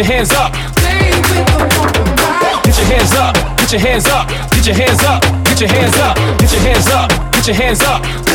your hands up. Get your hands up. Get your hands up. Get your hands up. Get your hands up. Get your hands up. Get your hands up.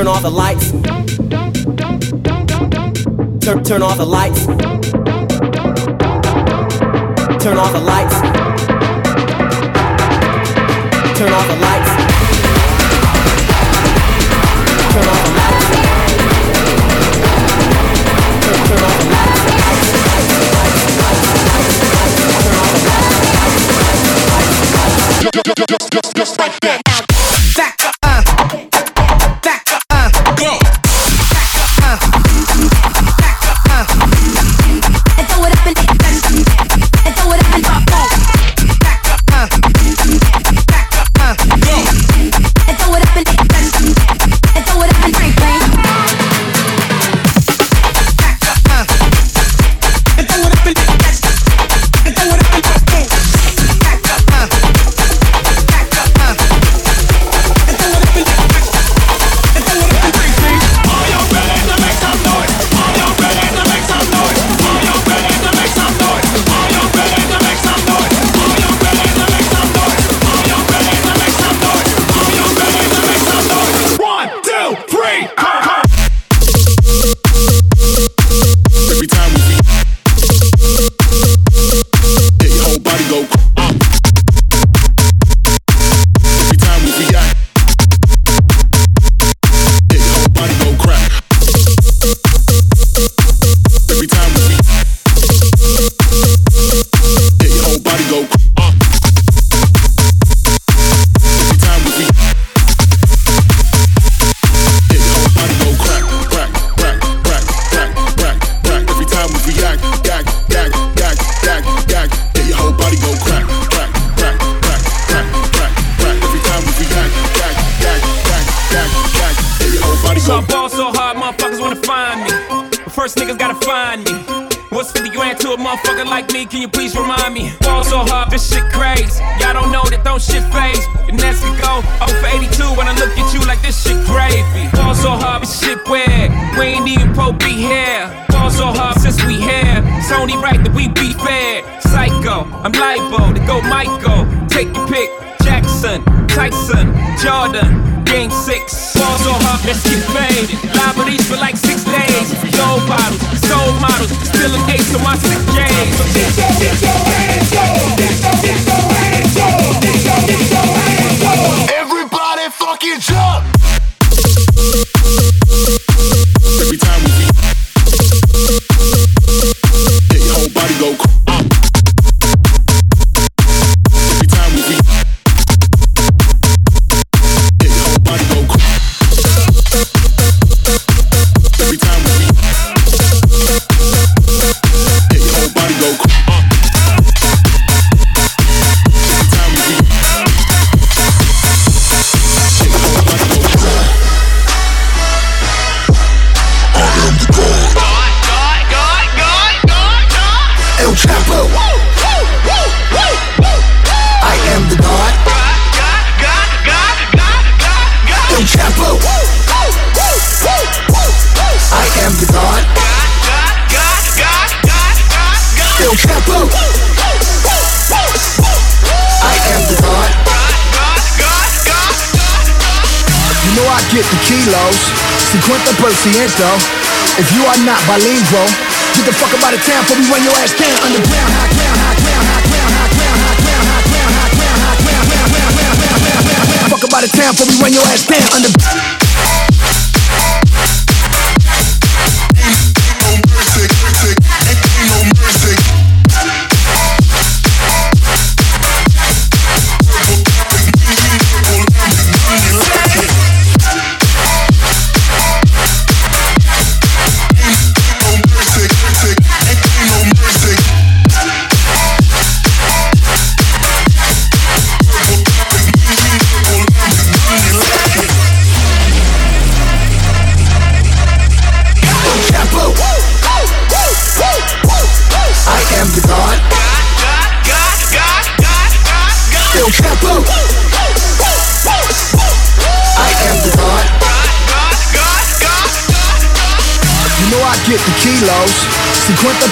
Turn off the lights. Turn turn off the lights. Turn off the lights. Turn off the lights. Turn off the lights. Turn, turn off the lights. Just like that. Back Can you please remind me? Ball so hard, this shit kilos, 50%. If you are not bilingual, get the fuck up out of town for me when your ass can underground. High ground, high ground, high ground, high ground, high ground, high ground, high ground, high ground. Fuck up out of town for me when your ass can under. Chapo. Get the kilos, 50%.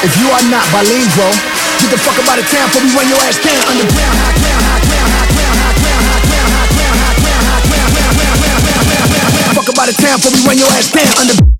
If you are not bilingual, get the fuck out of town for me when your ass can underground. High ground, high ground, high ground, high ground, high ground, high ground, high ground, high ground, high ground, high ground, high ground, high ground. before we run your ass down under. know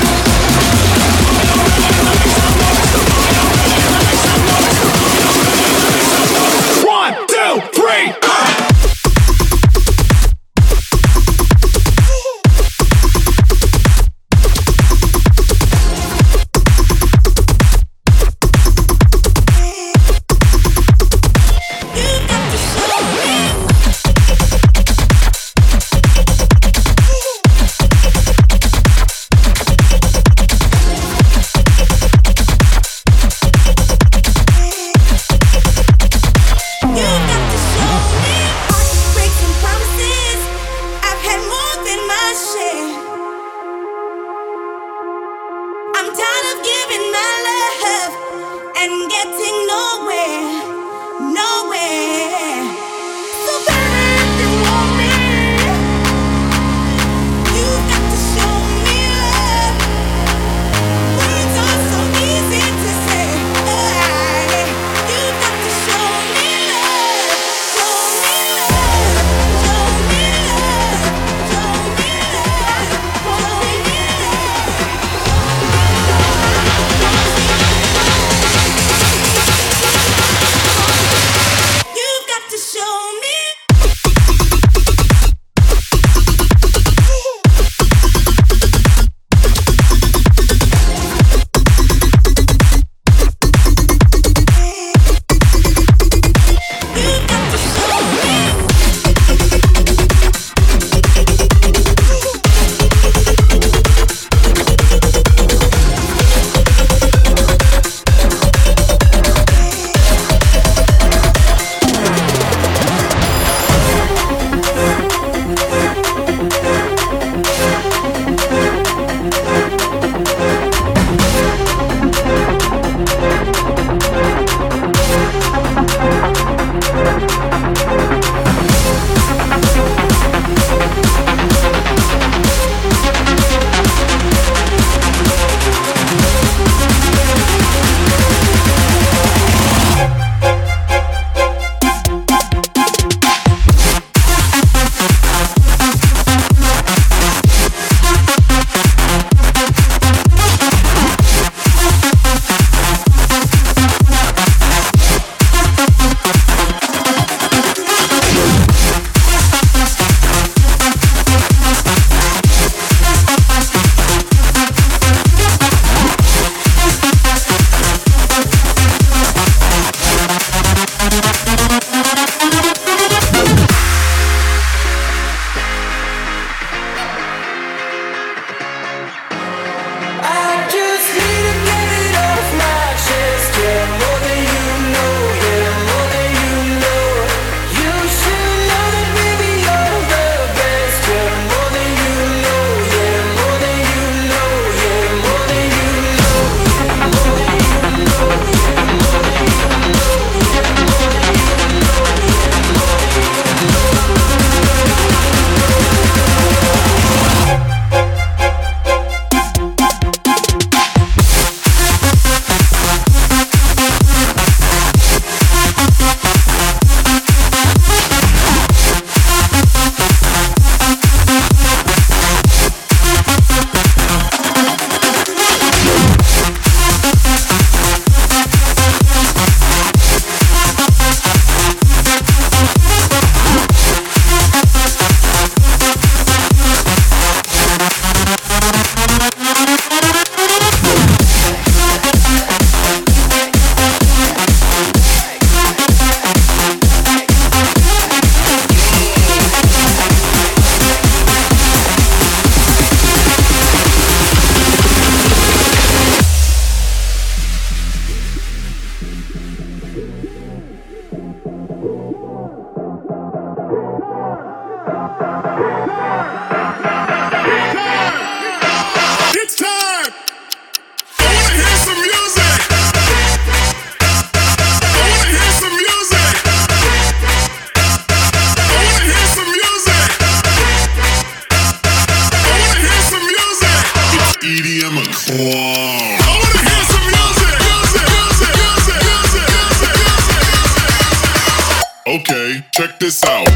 Okay, check this out.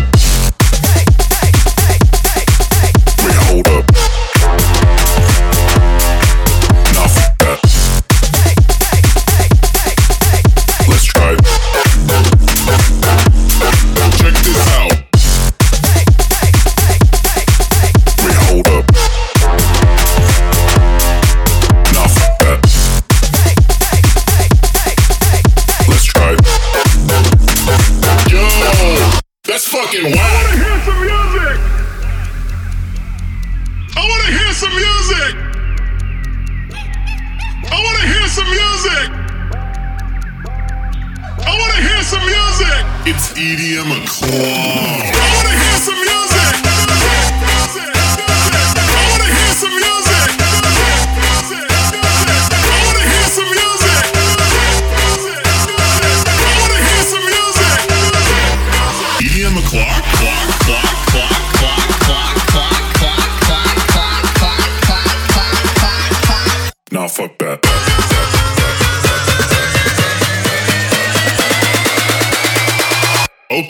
Wait, hold up.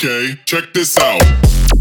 okay, check this out.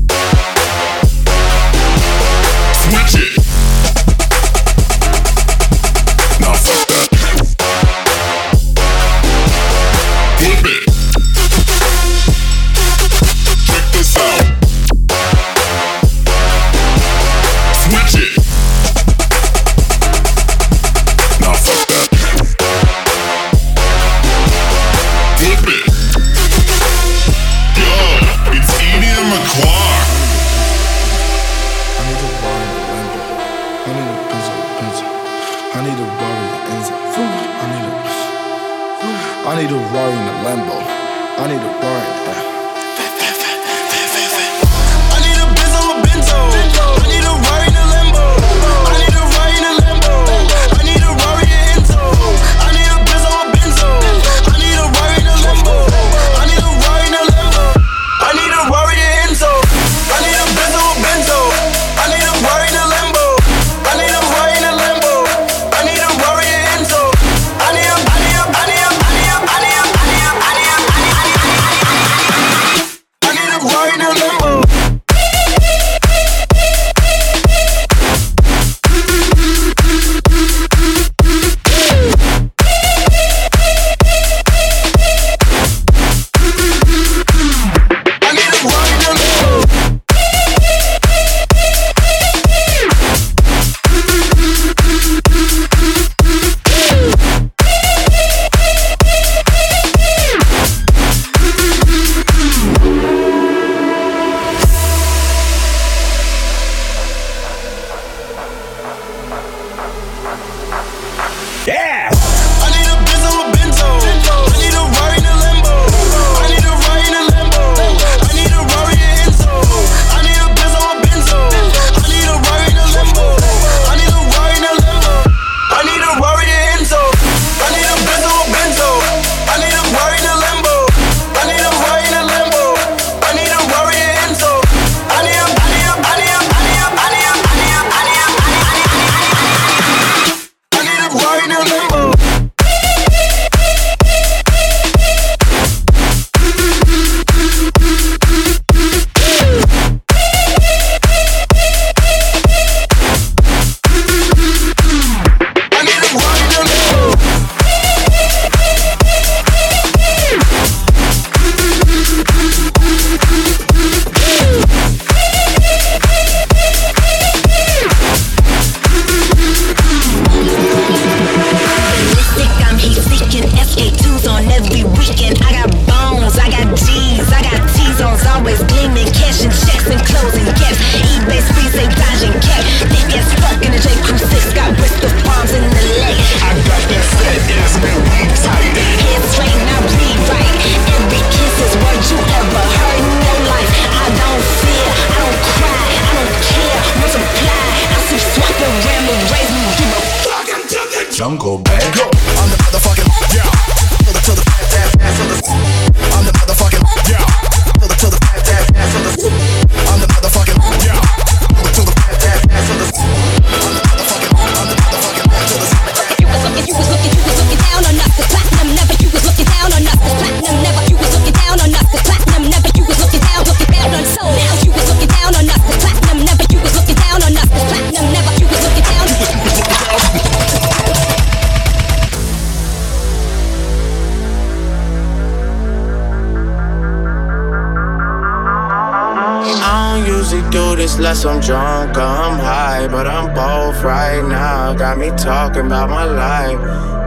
Less I'm drunk or I'm high, but I'm both right now. Got me talking about my life.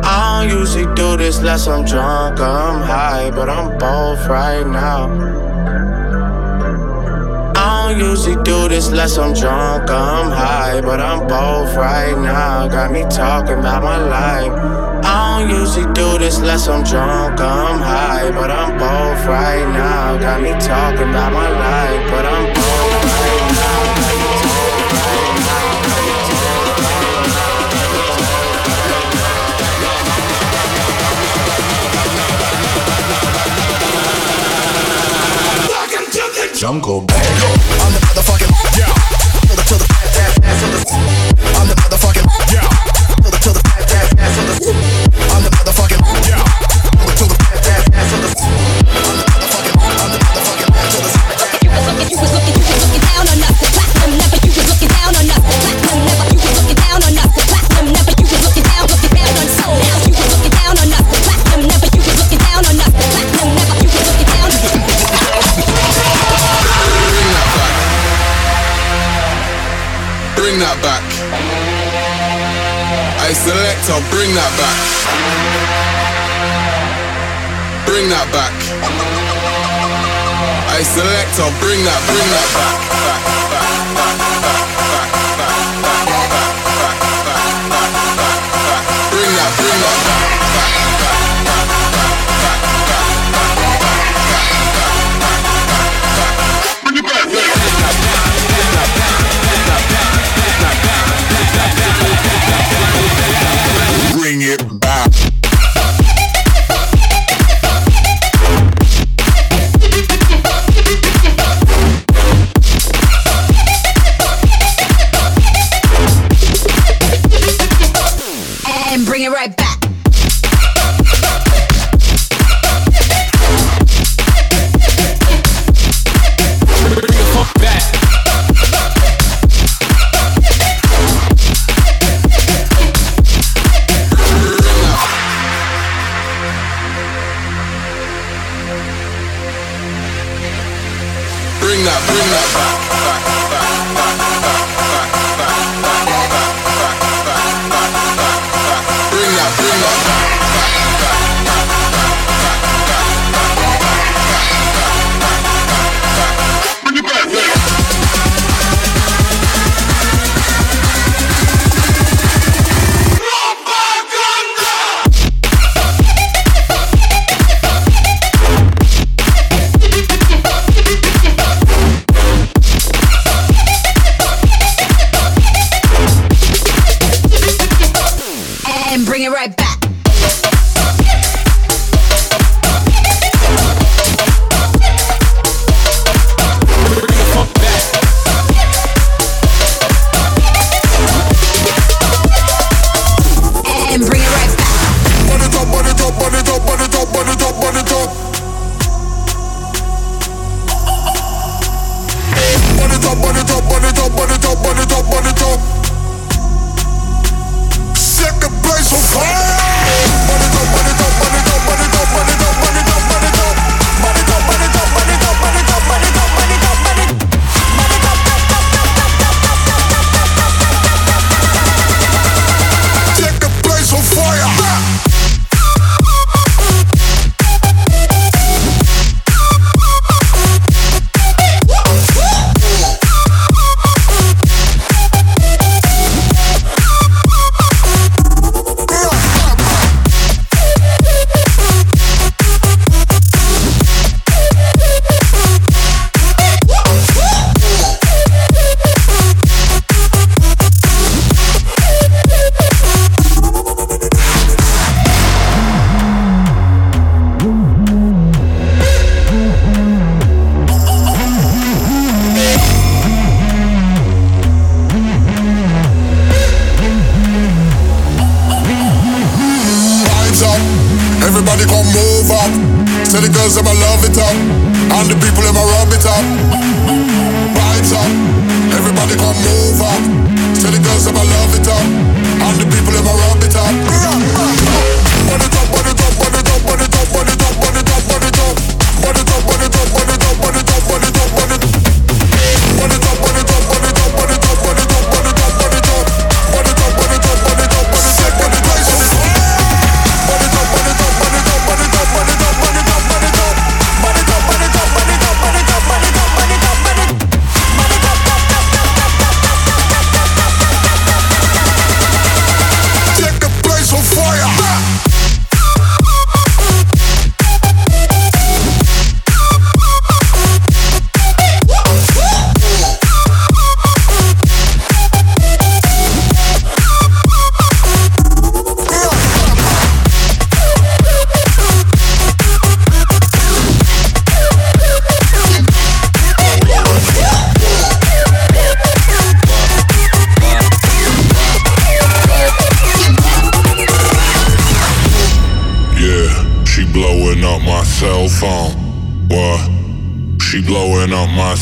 I don't usually do this less I'm drunk or I'm high, but I'm both right now. I don't usually do this less I'm drunk I'm high, but I'm both right now. Got me talking about my life. I don't usually do this less I'm drunk I'm high, but I'm both right now. Got me talking about my life, but I'm Jungle Bang. I'm the motherfucking yeah. Till the till the the. I'm the motherfucking yeah. Till the till the the. I'm the motherfucking yeah. So bring that back. Bring that back. I select, I'll bring that, bring that back. back.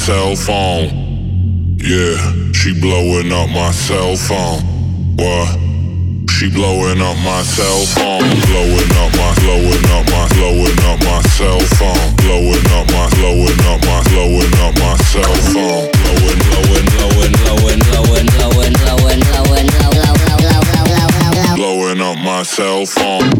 Cell phone. Yeah, she blowing up my cell phone. What? She blowing up my cell phone. Blowing up my, blowing up my, blowing up my cell phone. Blowing up my, blowing up my, blowing up my cell phone. Blowing, blowing, blowing, blowing, blowing, blowing, blowing, blowing, blowing, blowing blowing, blowing up my cell phone.